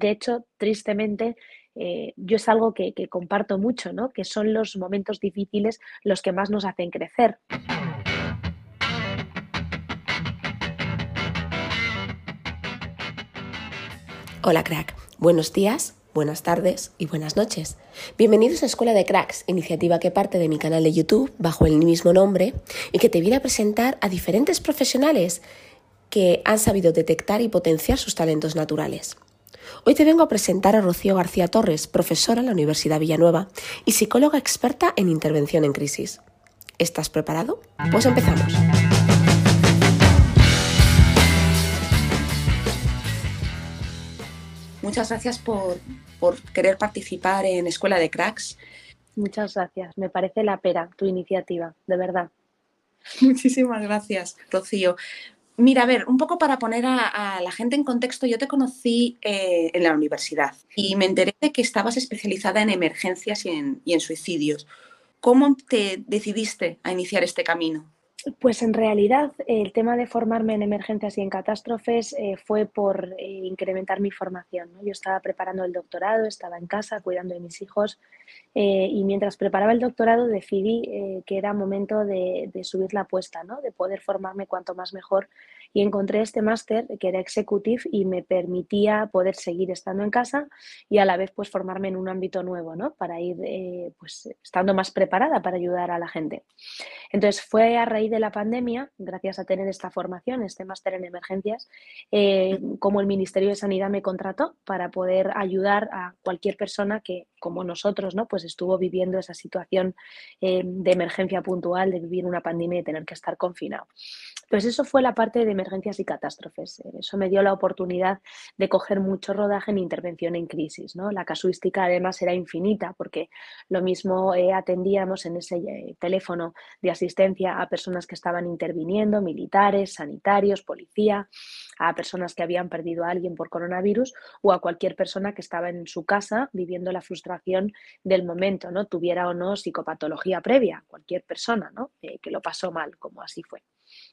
De hecho, tristemente, eh, yo es algo que, que comparto mucho, ¿no? Que son los momentos difíciles los que más nos hacen crecer. Hola crack, buenos días, buenas tardes y buenas noches. Bienvenidos a Escuela de Cracks, iniciativa que parte de mi canal de YouTube bajo el mismo nombre y que te viene a presentar a diferentes profesionales que han sabido detectar y potenciar sus talentos naturales. Hoy te vengo a presentar a Rocío García Torres, profesora en la Universidad Villanueva y psicóloga experta en intervención en crisis. ¿Estás preparado? Pues empezamos. Muchas gracias por, querer participar en Escuela de Cracks. Muchas gracias. Me parece la pera tu iniciativa, de verdad. Muchísimas gracias, Rocío. Mira, a ver, un poco para poner a, la gente en contexto, yo te conocí eh, en la universidad y me enteré de que estabas especializada en emergencias y en suicidios. ¿Cómo te decidiste a iniciar este camino? Pues en realidad el tema de formarme en emergencias y en catástrofes eh, fue por eh, incrementar mi formación. Yo estaba preparando el doctorado, estaba en casa cuidando de mis hijos eh, y mientras preparaba el doctorado decidí que era momento de, subir la apuesta, ¿no? de poder formarme cuanto más mejor y encontré este máster que era executive y me permitía poder seguir estando en casa y a la vez pues formarme en un ámbito nuevo, ¿no? Para ir pues estando más preparada para ayudar a la gente. Entonces fue a raíz de la pandemia, gracias a tener esta formación, este máster en emergencias, eh, como el Ministerio de Sanidad me contrató para poder ayudar a cualquier persona que, como nosotros, ¿no? pues estuvo viviendo esa situación eh, de emergencia puntual, de vivir una pandemia y tener que estar confinado. Pues eso fue la parte de emergencias y catástrofes. Eso me dio la oportunidad de coger mucho rodaje en intervención en crisis. ¿no? La casuística además era infinita porque lo mismo eh, atendíamos en ese eh, teléfono de asistencia a personas que estaban interviniendo, militares, sanitarios, policía, a personas que habían perdido a alguien por coronavirus o a cualquier persona que estaba en su casa viviendo la frustración del momento, ¿no? tuviera o no psicopatología previa, cualquier persona ¿no? Eh, que lo pasó mal, como así fue.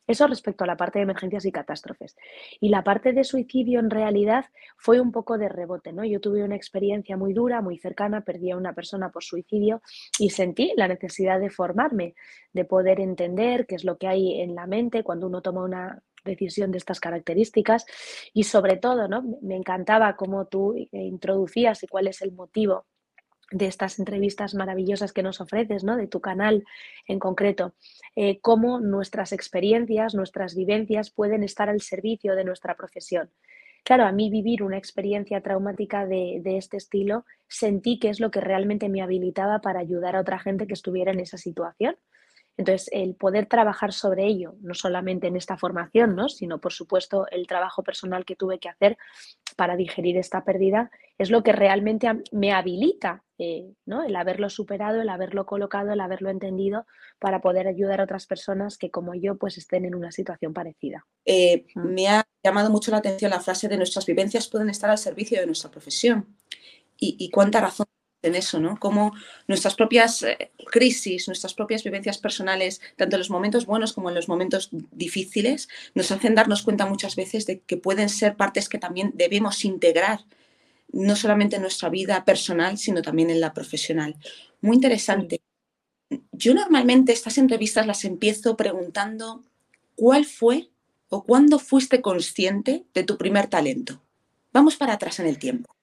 Eso respecto a la parte de emergencias y catástrofes. Y la parte de suicidio en realidad fue un poco de rebote, ¿no? Yo tuve una experiencia muy dura, muy cercana, perdí a una persona por suicidio y sentí la necesidad de formarme, de poder entender qué es lo que hay en la mente cuando uno toma una decisión de estas características y sobre todo, ¿no? Me encantaba cómo tú introducías y cuál es el motivo de estas entrevistas maravillosas que nos ofreces, ¿no? de tu canal en concreto, eh, cómo nuestras experiencias, nuestras vivencias pueden estar al servicio de nuestra profesión. Claro, a mí vivir una experiencia traumática de, de, este estilo sentí que es lo que realmente me habilitaba para ayudar a otra gente que estuviera en esa situación. Entonces, el poder trabajar sobre ello, no solamente en esta formación, ¿no? sino por supuesto el trabajo personal que tuve que hacer para digerir esta pérdida, es lo que realmente me habilita, eh, ¿no? el haberlo superado, el haberlo colocado, el haberlo entendido, para poder ayudar a otras personas que como yo pues estén en una situación parecida. Eh, mm. me ha llamado mucho la atención la frase de nuestras vivencias pueden estar al servicio de nuestra profesión. Y, y cuánta razón en eso, ¿no? Cómo nuestras propias eh, crisis, nuestras propias vivencias personales, tanto en los momentos buenos como en los momentos difíciles, nos hacen darnos cuenta muchas veces de que pueden ser partes que también debemos integrar, no solamente en nuestra vida personal, sino también en la profesional. Muy interesante. Yo normalmente estas entrevistas las empiezo preguntando cuál fue o cuándo fuiste consciente de tu primer talento. Vamos para atrás en el tiempo.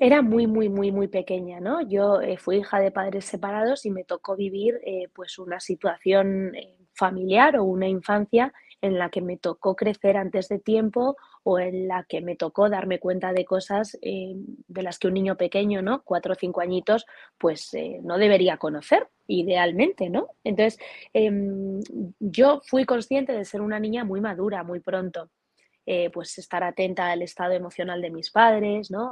Era muy, muy, muy, muy pequeña, ¿no? Yo eh, fui hija de padres separados y me tocó vivir eh, pues una situación eh, familiar o una infancia en la que me tocó crecer antes de tiempo o en la que me tocó darme cuenta de cosas de las que un niño pequeño, ¿no? Cuatro o cinco añitos, pues no debería conocer, idealmente, ¿no? Entonces, em, yo fui consciente de ser una niña muy madura muy pronto. pues estar atenta al estado emocional de mis padres, ¿no?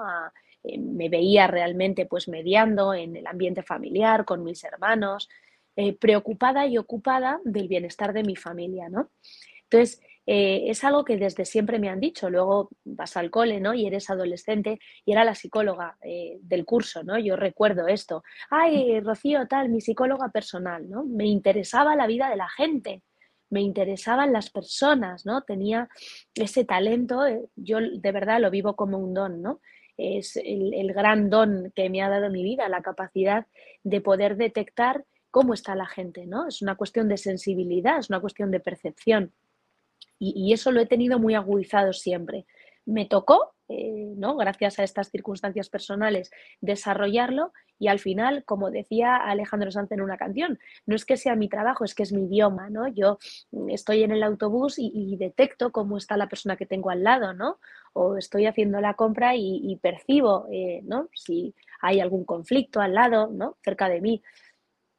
Eh, me veía realmente pues mediando en el ambiente familiar con mis hermanos, eh, preocupada y ocupada del bienestar de mi familia, ¿no? Entonces, eh, es algo que desde siempre me han dicho. Luego vas al cole, ¿no? Y eres adolescente y era la psicóloga del curso, ¿no? Yo recuerdo esto. Ay, Rocío, tal, mi psicóloga personal, ¿no? Me interesaba la vida de la gente, me interesaban las personas, ¿no? Tenía ese talento, yo de verdad lo vivo como un don, ¿no? Es el, gran don que me ha dado mi vida, la capacidad de poder detectar cómo está la gente, ¿no? Es una cuestión de sensibilidad, es una cuestión de percepción. y, eso lo he tenido muy agudizado siempre me tocó, eh, ¿no? gracias a estas circunstancias personales, desarrollarlo y al final, como decía Alejandro Sanz en una canción, no es que sea mi trabajo, es que es mi idioma, ¿no? Yo estoy en el autobús y, detecto cómo está la persona que tengo al lado, ¿no? O estoy haciendo la compra y, percibo, eh, ¿no? Si hay algún conflicto al lado, ¿no? Cerca de mí.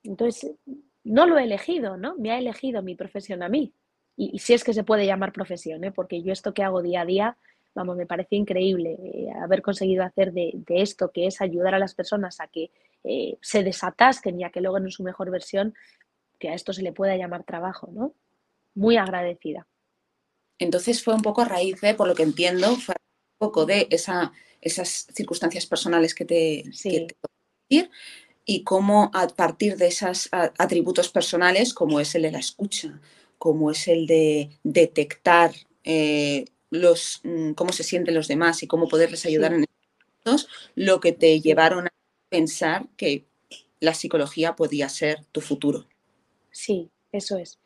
Entonces, no lo he elegido, ¿no? Me ha elegido mi profesión a mí. Y, si es que se puede llamar profesión, ¿eh? porque yo esto que hago día a día vamos, me parece increíble eh, haber conseguido hacer de, esto, que es ayudar a las personas a que eh, se desatasquen y a que logren su mejor versión, que a esto se le pueda llamar trabajo, ¿no? Muy agradecida. Entonces fue un poco a raíz de, por lo que entiendo, fue un poco de esa, esas circunstancias personales que te, sí. decir y cómo a partir de esos atributos personales, como es el de la escucha, como es el de detectar eh, los, mm, cómo se sienten los demás y cómo poderles ayudar en estos, lo que te llevaron a pensar que la psicología podía ser tu futuro. Sí, eso es.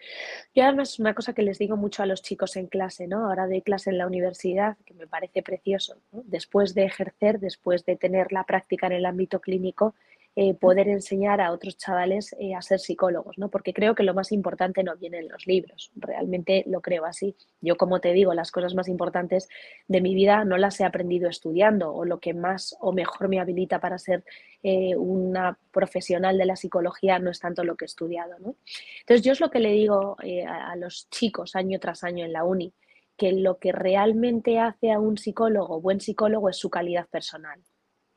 Yo además una cosa que les digo mucho a los chicos en clase, ¿no? Ahora de clase en la universidad, que me parece precioso, después de ejercer, después de tener la práctica en el ámbito clínico, eh, poder enseñar a otros chavales eh, a ser psicólogos, ¿no? Porque creo que lo más importante no viene en los libros, realmente lo creo así. Yo, como te digo, las cosas más importantes de mi vida no las he aprendido estudiando o lo que más o mejor me habilita para ser eh, una profesional de la psicología no es tanto lo que he estudiado, ¿no? Entonces, yo es lo que le digo a, a los chicos año tras año en la uni, que lo que realmente hace a un psicólogo, buen psicólogo, es su calidad personal,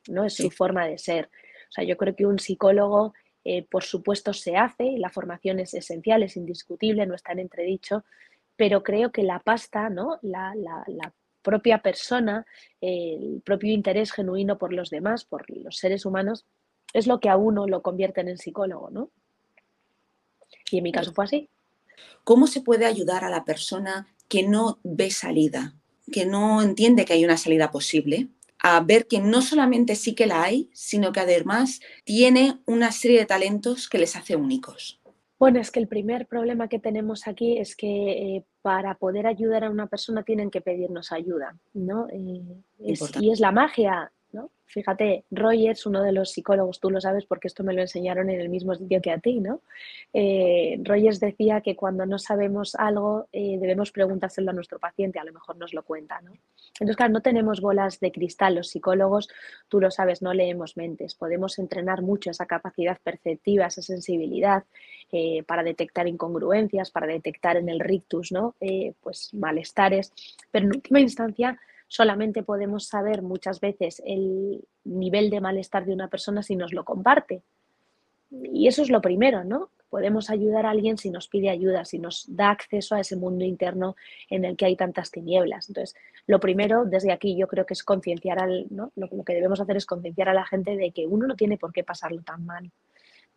¿no? Es su forma de ser, sea, yo creo que un psicólogo, eh, por supuesto, se hace, y la formación es esencial, es indiscutible, no está en entredicho, pero creo que la pasta, ¿no? La, propia persona, el propio interés genuino por los demás, por los seres humanos, es lo que a uno lo convierte en psicólogo, ¿no? Y en mi caso fue así. ¿Cómo se puede ayudar a la persona que no ve salida, que no entiende que hay una salida posible? A ver que no solamente sí que la hay, sino que además tiene una serie de talentos que les hace únicos. Bueno, es que el primer problema que tenemos aquí es que eh, para poder ayudar a una persona tienen que pedirnos ayuda, ¿no? Eh, y es la magia Fíjate, Rogers, uno de los psicólogos, tú lo sabes porque esto me lo enseñaron en el mismo sitio que a ti, ¿no? Eh, Rogers decía que cuando no sabemos algo eh, debemos preguntárselo a nuestro paciente, a lo mejor nos lo cuenta, ¿no? Entonces, claro, no tenemos bolas de cristal, los psicólogos, tú lo sabes, no leemos mentes, podemos entrenar mucho esa capacidad perceptiva, esa sensibilidad eh, para detectar incongruencias, para detectar en el rictus, ¿no? pues malestares, pero en última instancia solamente podemos saber muchas veces el nivel de malestar de una persona si nos lo comparte. Y eso es lo primero, ¿no? Podemos ayudar a alguien si nos pide ayuda, si nos da acceso a ese mundo interno en el que hay tantas tinieblas. Entonces, lo primero desde aquí yo creo que es concienciar al, ¿no? Lo, lo que debemos hacer es concienciar a la gente de que uno no tiene por qué pasarlo tan mal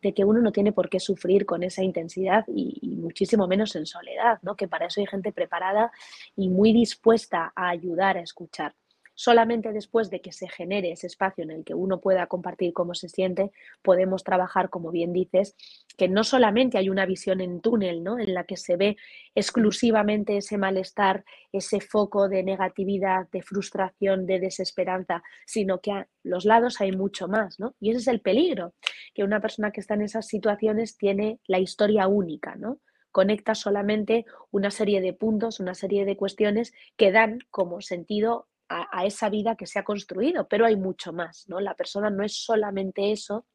de que uno no tiene por qué sufrir con esa intensidad y, muchísimo menos en soledad, ¿no? que para eso hay gente preparada y muy dispuesta a ayudar a escuchar solamente después de que se genere ese espacio en el que uno pueda compartir cómo se siente, podemos trabajar, como bien dices, que no solamente hay una visión en túnel, ¿no? En la que se ve exclusivamente ese malestar, ese foco de negatividad, de frustración, de desesperanza, sino que a los lados hay mucho más, ¿no? Y ese es el peligro, que una persona que está en esas situaciones tiene la historia única, ¿no? conecta solamente una serie de puntos, una serie de cuestiones que dan como sentido a, esa vida que se ha construido, pero hay mucho más, ¿no? La persona no es solamente eso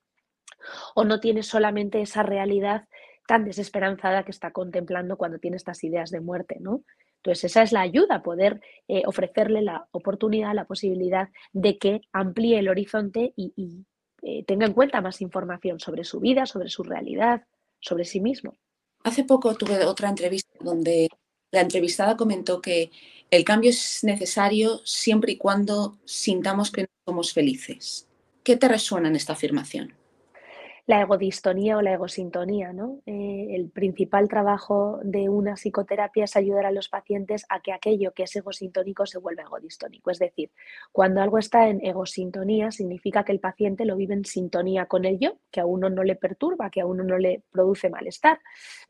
o no tiene solamente esa realidad tan desesperanzada que está contemplando cuando tiene estas ideas de muerte, ¿no? Entonces, esa es la ayuda, poder eh, ofrecerle la oportunidad, la posibilidad de que amplíe el horizonte y, eh, tenga en cuenta más información sobre su vida, sobre su realidad, sobre sí mismo. Hace poco tuve otra entrevista donde la entrevistada comentó que el cambio es necesario siempre y cuando sintamos que no somos felices. ¿Qué te resuena en esta afirmación? la egodistonía o la egosintonía. ¿no? Eh, el principal trabajo de una psicoterapia es ayudar a los pacientes a que aquello que es egosintónico se vuelva egodistónico. Es decir, cuando algo está en egosintonía significa que el paciente lo vive en sintonía con el yo, que a uno no le perturba, que a uno no le produce malestar.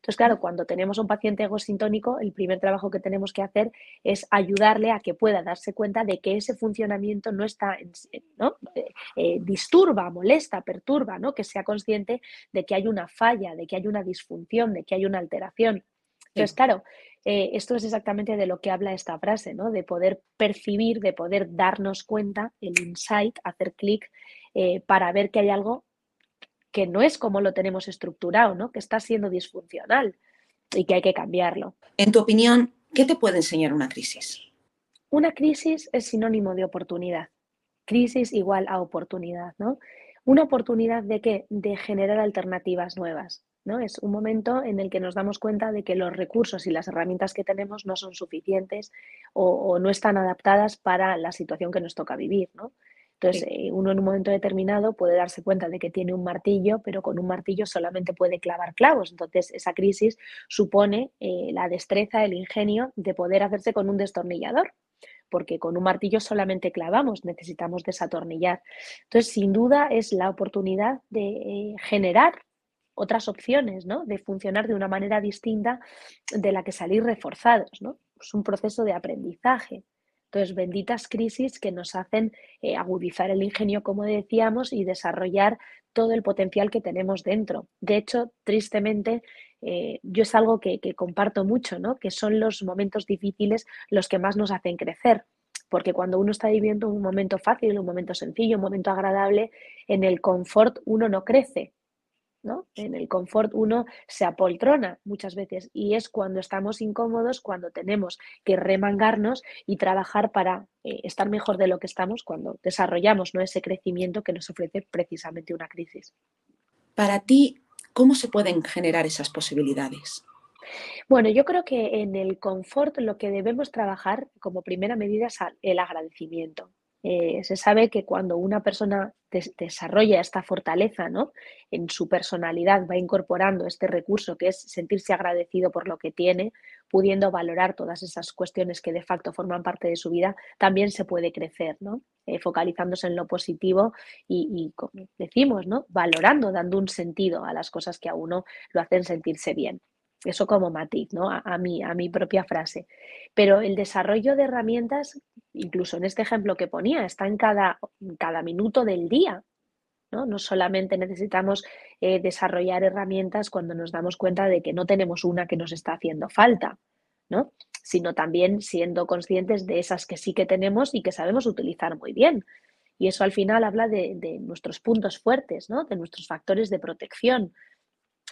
Entonces, claro, cuando tenemos un paciente egosintónico, el primer trabajo que tenemos que hacer es ayudarle a que pueda darse cuenta de que ese funcionamiento no está, en, ¿no? Eh, eh, disturba, molesta, perturba, ¿no? que sea consciente de que hay una falla, de que hay una disfunción, de que hay una alteración. Entonces, claro, eh, esto es exactamente de lo que habla esta frase, ¿no? De poder percibir, de poder darnos cuenta, el insight, hacer clic eh, para ver que hay algo que no es como lo tenemos estructurado, ¿no? Que está siendo disfuncional y que hay que cambiarlo. En tu opinión, ¿qué te puede enseñar una crisis? Una crisis es sinónimo de oportunidad. Crisis igual a oportunidad, ¿no? Una oportunidad de qué? De generar alternativas nuevas. ¿no? Es un momento en el que nos damos cuenta de que los recursos y las herramientas que tenemos no son suficientes o, no están adaptadas para la situación que nos toca vivir. ¿no? Entonces, eh, uno en un momento determinado puede darse cuenta de que tiene un martillo, pero con un martillo solamente puede clavar clavos. Entonces, esa crisis supone eh, la destreza, el ingenio de poder hacerse con un destornillador porque con un martillo solamente clavamos, necesitamos desatornillar. Entonces, sin duda, es la oportunidad de eh, generar otras opciones, ¿no? De funcionar de una manera distinta de la que salir reforzados, ¿no? Es un proceso de aprendizaje. Entonces, benditas crisis que nos hacen eh, agudizar el ingenio, como decíamos, y desarrollar todo el potencial que tenemos dentro. De hecho, tristemente, eh, yo es algo que, comparto mucho, ¿no? que son los momentos difíciles los que más nos hacen crecer. Porque cuando uno está viviendo un momento fácil, un momento sencillo, un momento agradable, en el confort uno no crece, ¿no? En el confort uno se apoltrona muchas veces y es cuando estamos incómodos, cuando tenemos que remangarnos y trabajar para eh, estar mejor de lo que estamos, cuando desarrollamos ¿no? ese crecimiento que nos ofrece precisamente una crisis. Para ti, ¿Cómo se pueden generar esas posibilidades? Bueno, yo creo que en el confort lo que debemos trabajar como primera medida es el agradecimiento. Eh, se sabe que cuando una persona desarrolla esta fortaleza ¿no? en su personalidad, va incorporando este recurso que es sentirse agradecido por lo que tiene, pudiendo valorar todas esas cuestiones que de facto forman parte de su vida, también se puede crecer, ¿no? Eh, focalizándose en lo positivo y, y, como decimos, ¿no? valorando, dando un sentido a las cosas que a uno lo hacen sentirse bien. Eso como matiz, ¿no? A, mí, a mi propia frase. Pero el desarrollo de herramientas, incluso en este ejemplo que ponía, está en cada, cada minuto del día. ¿no? no solamente necesitamos eh, desarrollar herramientas cuando nos damos cuenta de que no tenemos una que nos está haciendo falta, ¿no? sino también siendo conscientes de esas que sí que tenemos y que sabemos utilizar muy bien. Y eso al final habla de, de nuestros puntos fuertes, ¿no? de nuestros factores de protección.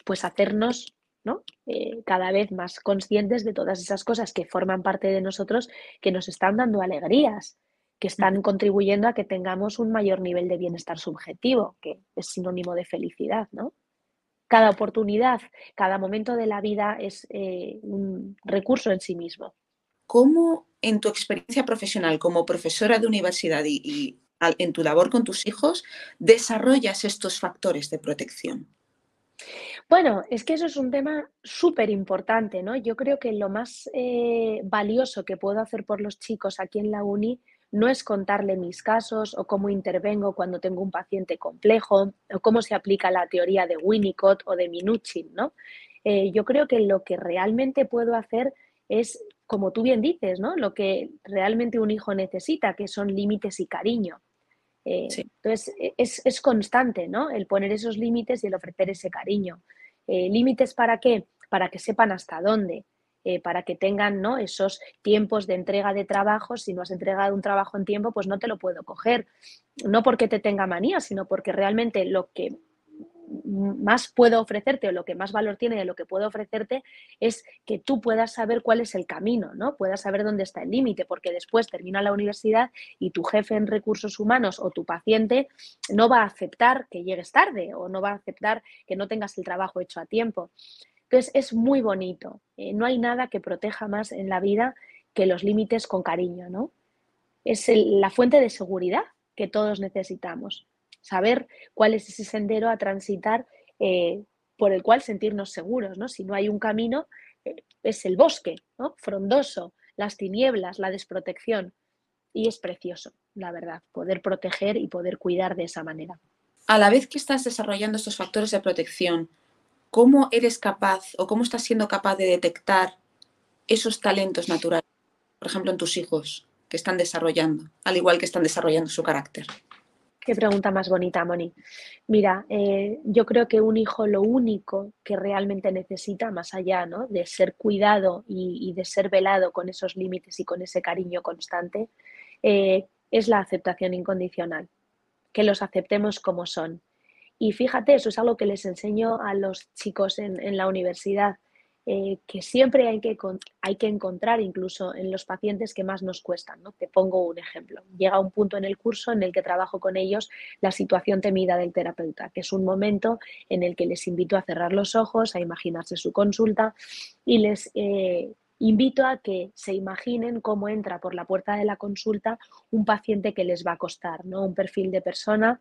Pues hacernos ¿no? Eh, cada vez más conscientes de todas esas cosas que forman parte de nosotros, que nos están dando alegrías, que están contribuyendo a que tengamos un mayor nivel de bienestar subjetivo, que es sinónimo de felicidad, ¿no? Cada oportunidad, cada momento de la vida es eh, un recurso en sí mismo. ¿Cómo en tu experiencia profesional como profesora de universidad y en tu labor con tus hijos desarrollas estos factores de protección? Bueno, es que eso es un tema súper importante, ¿no? Yo creo que lo más eh, valioso que puedo hacer por los chicos aquí en la uni no es contarle mis casos o cómo intervengo cuando tengo un paciente complejo o cómo se aplica la teoría de Winnicott o de Minuchin, ¿no? Eh, yo creo que lo que realmente puedo hacer es, como tú bien dices, ¿no? Lo que realmente un hijo necesita, que son límites y cariño. Eh, entonces, e, es, constante, ¿no? El poner esos límites y el ofrecer ese cariño. Eh, ¿Límites para qué? Para que sepan hasta dónde, eh, para que tengan ¿no? esos tiempos de entrega de trabajo. Si no has entregado un trabajo en tiempo, pues no te lo puedo coger. No porque te tenga manía, sino porque realmente lo que más puedo ofrecerte o lo que más valor tiene de lo que puedo ofrecerte es que tú puedas saber cuál es el camino, ¿no? Puedas saber dónde está el límite, porque después termina la universidad y tu jefe en recursos humanos o tu paciente no va a aceptar que llegues tarde o no va a aceptar que no tengas el trabajo hecho a tiempo. Entonces es muy bonito. Eh, no hay nada que proteja más en la vida que los límites con cariño, ¿no? Es la fuente de seguridad que todos necesitamos. Saber cuál es ese sendero a transitar eh, por el cual sentirnos seguros, ¿no? Si no hay un camino, eh, es el bosque, ¿no? Frondoso, las tinieblas, la desprotección. Y es precioso, la verdad, poder proteger y poder cuidar de esa manera. A la vez que estás desarrollando estos factores de protección, ¿cómo eres capaz o cómo estás siendo capaz de detectar esos talentos naturales, por ejemplo, en tus hijos que están desarrollando, al igual que están desarrollando su carácter? Qué pregunta más bonita, Moni. Mira, eh, yo creo que un hijo lo único que realmente necesita, más allá ¿no? de ser cuidado y, de ser velado con esos límites y con ese cariño constante, eh, es la aceptación incondicional, que los aceptemos como son. Y fíjate, eso es algo que les enseño a los chicos en la universidad. Eh, que siempre hay que, hay que encontrar incluso en los pacientes que más nos cuestan. ¿no? Te pongo un ejemplo. Llega un punto en el curso en el que trabajo con ellos la situación temida del terapeuta, que es un momento en el que les invito a cerrar los ojos, a imaginarse su consulta y les eh, invito a que se imaginen cómo entra por la puerta de la consulta un paciente que les va a costar, ¿no? un perfil de persona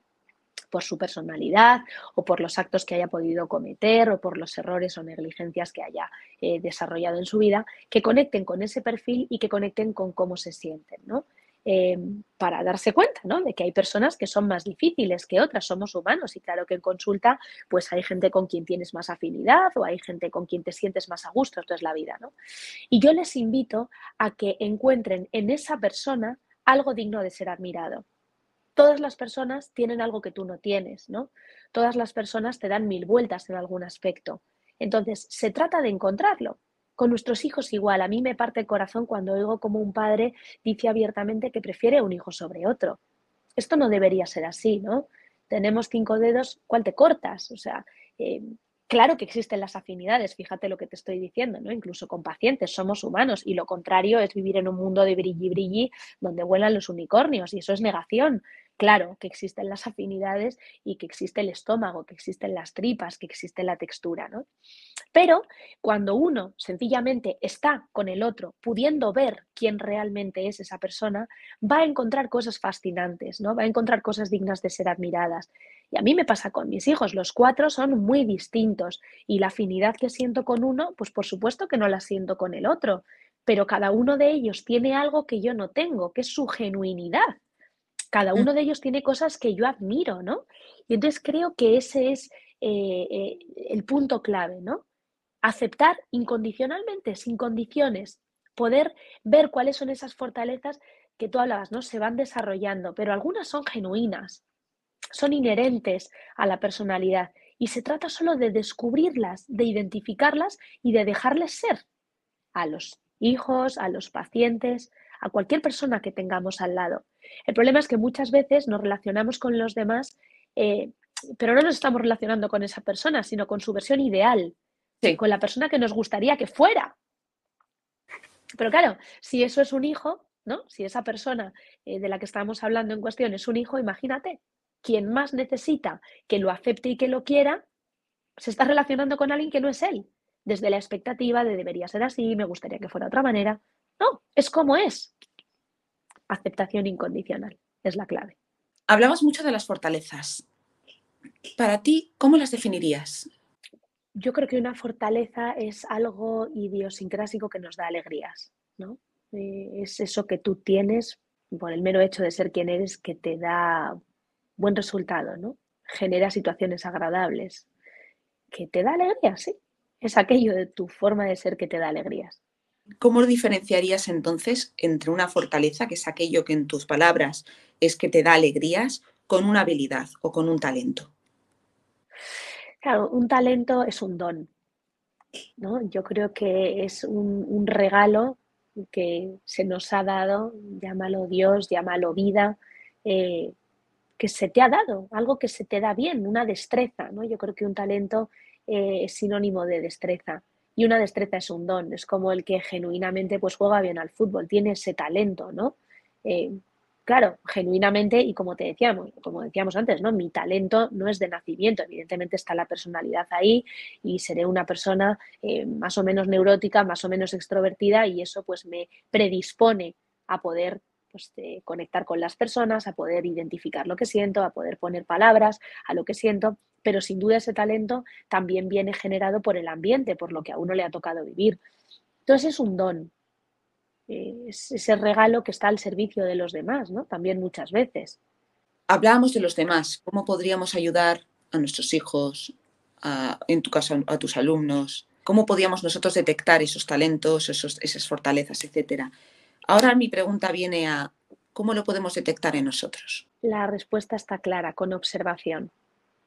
por su personalidad o por los actos que haya podido cometer o por los errores o negligencias que haya eh, desarrollado en su vida, que conecten con ese perfil y que conecten con cómo se sienten, ¿no? Eh, para darse cuenta ¿no? de que hay personas que son más difíciles que otras, somos humanos y claro que en consulta pues hay gente con quien tienes más afinidad o hay gente con quien te sientes más a gusto, esto es la vida. ¿no? Y yo les invito a que encuentren en esa persona algo digno de ser admirado todas las personas tienen algo que tú no tienes, ¿no? Todas las personas te dan mil vueltas en algún aspecto. Entonces, se trata de encontrarlo. Con nuestros hijos igual. A mí me parte el corazón cuando oigo como un padre dice abiertamente que prefiere un hijo sobre otro. Esto no debería ser así, ¿no? Tenemos cinco dedos, ¿cuál te cortas? O sea, eh, Claro que existen las afinidades, fíjate lo que te estoy diciendo, ¿no? Incluso con pacientes, somos humanos y lo contrario es vivir en un mundo de brilli brilli donde vuelan los unicornios y eso es negación. Claro que existen las afinidades y que existe el estómago, que existen las tripas, que existe la textura, ¿no? Pero cuando uno sencillamente está con el otro, pudiendo ver quién realmente es esa persona, va a encontrar cosas fascinantes, ¿no? Va a encontrar cosas dignas de ser admiradas. Y a mí me pasa con mis hijos, los cuatro son muy distintos y la afinidad que siento con uno, pues por supuesto que no la siento con el otro, pero cada uno de ellos tiene algo que yo no tengo, que es su genuinidad cada mm. uno de ellos tiene cosas que yo admiro, ¿no? Y entonces creo que ese es eh, eh, el punto clave, ¿no? Aceptar incondicionalmente, sin condiciones, poder ver cuáles son esas fortalezas que tú hablabas, ¿no? Se van desarrollando, pero algunas son genuinas, son inherentes a la personalidad y se trata solo de descubrirlas, de identificarlas y de dejarles ser a los hijos, a los pacientes, a cualquier persona que tengamos al lado. El problema es que muchas veces nos relacionamos con los demás, eh, pero no nos estamos relacionando con esa persona, sino con su versión ideal, con la persona que nos gustaría que fuera. Pero claro, si eso es un hijo, ¿no? Si esa persona eh, de la que estamos hablando en cuestión es un hijo, imagínate, quien más necesita que lo acepte y que lo quiera, se está relacionando con alguien que no es él, desde la expectativa de debería ser así, me gustaría que fuera de otra manera. No, es como es. Aceptación incondicional es la clave. Hablamos mucho de las fortalezas. Para ti, ¿cómo las definirías? Yo creo que una fortaleza es algo idiosincrásico que nos da alegrías, ¿no? Eh, es eso que tú tienes por el mero hecho de ser quien eres que te da buen resultado, ¿no? Genera situaciones agradables, que te da alegrías, sí. Es aquello de tu forma de ser que te da alegrías. ¿Cómo diferenciarías entonces entre una fortaleza, que es aquello que en tus palabras es que te da alegrías, con una habilidad o con un talento? Claro, un talento es un don. ¿no? Yo creo que es un, regalo que se nos ha dado, llámalo Dios, llámalo vida, eh, que se te ha dado, algo que se te da bien, una destreza. ¿no? Yo creo que un talento eh, es sinónimo de destreza y una destreza es un don, es como el que genuinamente pues juega bien al fútbol, tiene ese talento, ¿no? Eh, claro, genuinamente y como te decíamos, como decíamos antes, ¿no? Mi talento no es de nacimiento, evidentemente está la personalidad ahí y seré una persona eh, más o menos neurótica, más o menos extrovertida y eso pues me predispone a poder pues, conectar con las personas, a poder identificar lo que siento, a poder poner palabras a lo que siento, pero sin duda ese talento también viene generado por el ambiente, por lo que a uno le ha tocado vivir. Entonces es un don, es ese regalo que está al servicio de los demás, ¿no? También muchas veces. Hablábamos de los demás, ¿cómo podríamos ayudar a nuestros hijos, en tu caso a tus alumnos? ¿Cómo podíamos nosotros detectar esos talentos, esas fortalezas, etcétera? Ahora mi pregunta viene a ¿cómo lo podemos detectar en nosotros? La respuesta está clara, con observación.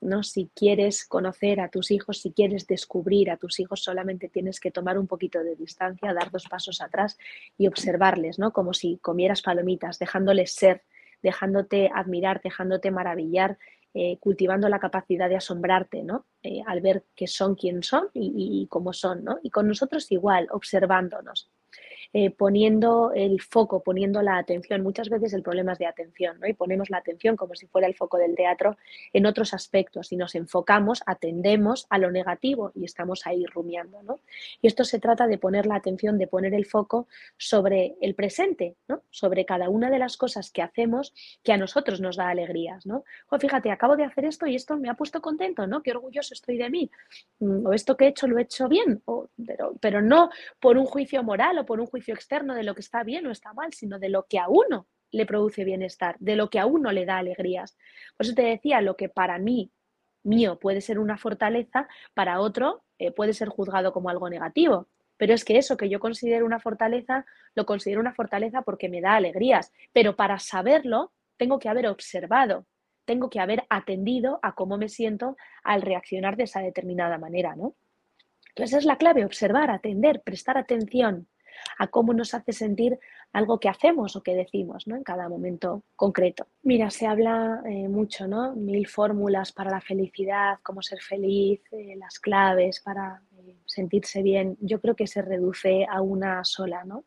¿no? Si quieres conocer a tus hijos, si quieres descubrir a tus hijos, solamente tienes que tomar un poquito de distancia, dar dos pasos atrás y observarles, ¿no? Como si comieras palomitas, dejándoles ser, dejándote admirar, dejándote maravillar, eh, cultivando la capacidad de asombrarte, ¿no? Eh, al ver que son quien son y, y, cómo son, ¿no? Y con nosotros igual, observándonos. Eh, poniendo el foco, poniendo la atención. Muchas veces el problema es de atención, ¿no? Y ponemos la atención como si fuera el foco del teatro en otros aspectos y nos enfocamos, atendemos a lo negativo y estamos ahí rumiando, ¿no? Y esto se trata de poner la atención, de poner el foco sobre el presente, ¿no? Sobre cada una de las cosas que hacemos que a nosotros nos da alegrías, ¿no? O fíjate, acabo de hacer esto y esto me ha puesto contento, ¿no? Qué orgulloso estoy de mí. Mm, o esto que he hecho lo he hecho bien, pero, pero no por un juicio moral o por un juicio externo de lo que está bien o está mal, sino de lo que a uno le produce bienestar, de lo que a uno le da alegrías. Por eso te decía, lo que para mí, mío, puede ser una fortaleza, para otro eh, puede ser juzgado como algo negativo. Pero es que eso que yo considero una fortaleza, lo considero una fortaleza porque me da alegrías. Pero para saberlo, tengo que haber observado, tengo que haber atendido a cómo me siento al reaccionar de esa determinada manera, ¿no? Entonces es la clave, observar, atender, prestar atención a cómo nos hace sentir algo que hacemos o que decimos ¿no? en cada momento concreto. Mira, se habla eh, mucho, ¿no? Mil fórmulas para la felicidad, cómo ser feliz, eh, las claves para eh, sentirse bien. Yo creo que se reduce a una sola, ¿no?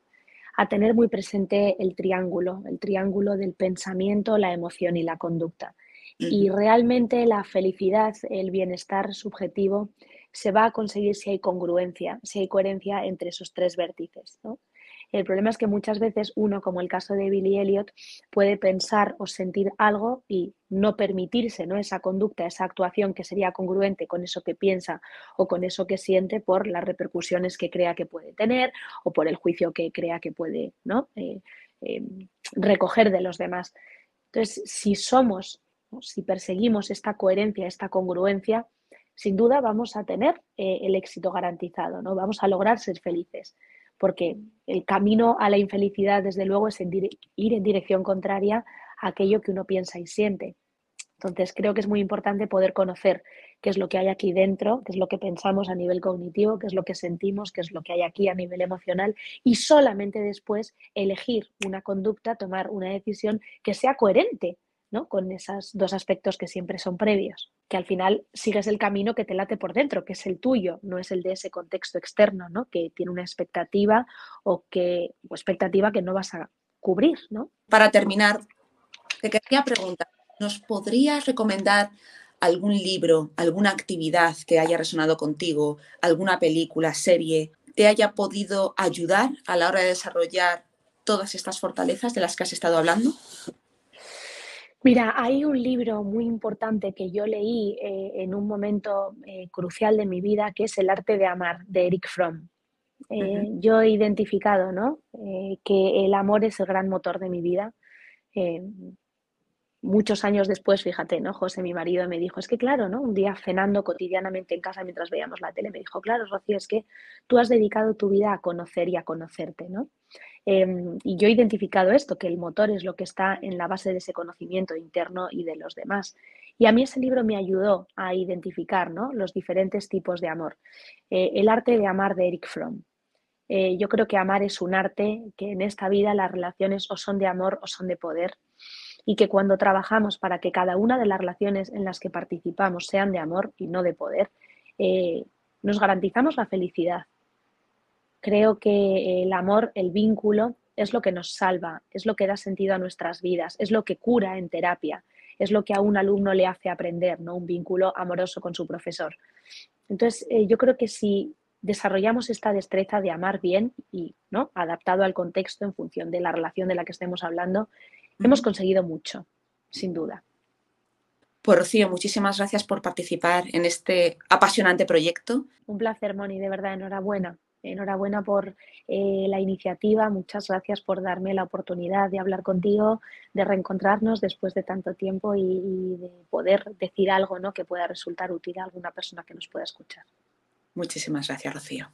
A tener muy presente el triángulo, el triángulo del pensamiento, la emoción y la conducta. Y realmente la felicidad, el bienestar subjetivo, se va a conseguir si hay congruencia, si hay coherencia entre esos tres vértices. El problema es que muchas veces uno, como el caso de Billy Elliot, puede pensar o sentir algo y no permitirse ¿no? esa conducta, esa actuación que sería congruente con eso que piensa o con eso que siente por las repercusiones que crea que puede tener o por el juicio que crea que puede ¿no? Eh, eh, recoger de los demás. Entonces, si somos, si perseguimos esta coherencia, esta congruencia, sin duda vamos a tener eh, el éxito garantizado, ¿no? Vamos a lograr ser felices, porque el camino a la infelicidad, desde luego, es ir en dirección contraria a aquello que uno piensa y siente. Entonces, creo que es muy importante poder conocer qué es lo que hay aquí dentro, qué es lo que pensamos a nivel cognitivo, qué es lo que sentimos, qué es lo que hay aquí a nivel emocional y solamente después elegir una conducta, tomar una decisión que sea coherente ¿no? con esos dos aspectos que siempre son previos que al final sigues el camino que te late por dentro, que es el tuyo, no es el de ese contexto externo, ¿no? Que tiene una expectativa o que expectativa que no vas a cubrir, ¿no? Para terminar, te quería preguntar, ¿nos podrías recomendar algún libro, alguna actividad que haya resonado contigo, alguna película, serie, te haya podido ayudar a la hora de desarrollar todas estas fortalezas de las que has estado hablando? Mira, hay un libro muy importante que yo leí eh, en un momento eh, crucial de mi vida, que es El arte de amar, de Eric Fromm. Eh, yo he identificado ¿no? que el amor es el gran motor de mi vida muchos años después, fíjate, ¿no? José, mi marido, me dijo, es que claro, ¿no? Un día cenando cotidianamente en casa mientras veíamos la tele, me dijo, claro, Rocío, es que tú has dedicado tu vida a conocer y a conocerte, ¿no? Em, y yo he identificado esto, que el motor es lo que está en la base de ese conocimiento interno y de los demás. Y a mí ese libro me ayudó a identificar ¿no? los diferentes tipos de amor. Eh, el arte de amar de Eric Fromm. Eh, yo creo que amar es un arte, que en esta vida las relaciones o son de amor o son de poder y que cuando trabajamos para que cada una de las relaciones en las que participamos sean de amor y no de poder, eh, nos garantizamos la felicidad. Creo que el amor, el vínculo, es lo que nos salva, es lo que da sentido a nuestras vidas, es lo que cura en terapia, es lo que a un alumno le hace aprender, ¿no? Un vínculo amoroso con su profesor. Entonces, eh, yo creo que si desarrollamos esta destreza de amar bien y ¿no? adaptado al contexto en función de la relación de la que estemos hablando, hemos conseguido mucho, sin duda. Pues Rocío, muchísimas gracias por participar en este apasionante proyecto. Un placer, Moni, de verdad, enhorabuena. Enhorabuena por eh, la iniciativa, muchas gracias por darme la oportunidad de hablar contigo, de reencontrarnos después de tanto tiempo y, y de poder decir algo ¿no? que pueda resultar útil a alguna persona que nos pueda escuchar. Muchísimas gracias, Rocío.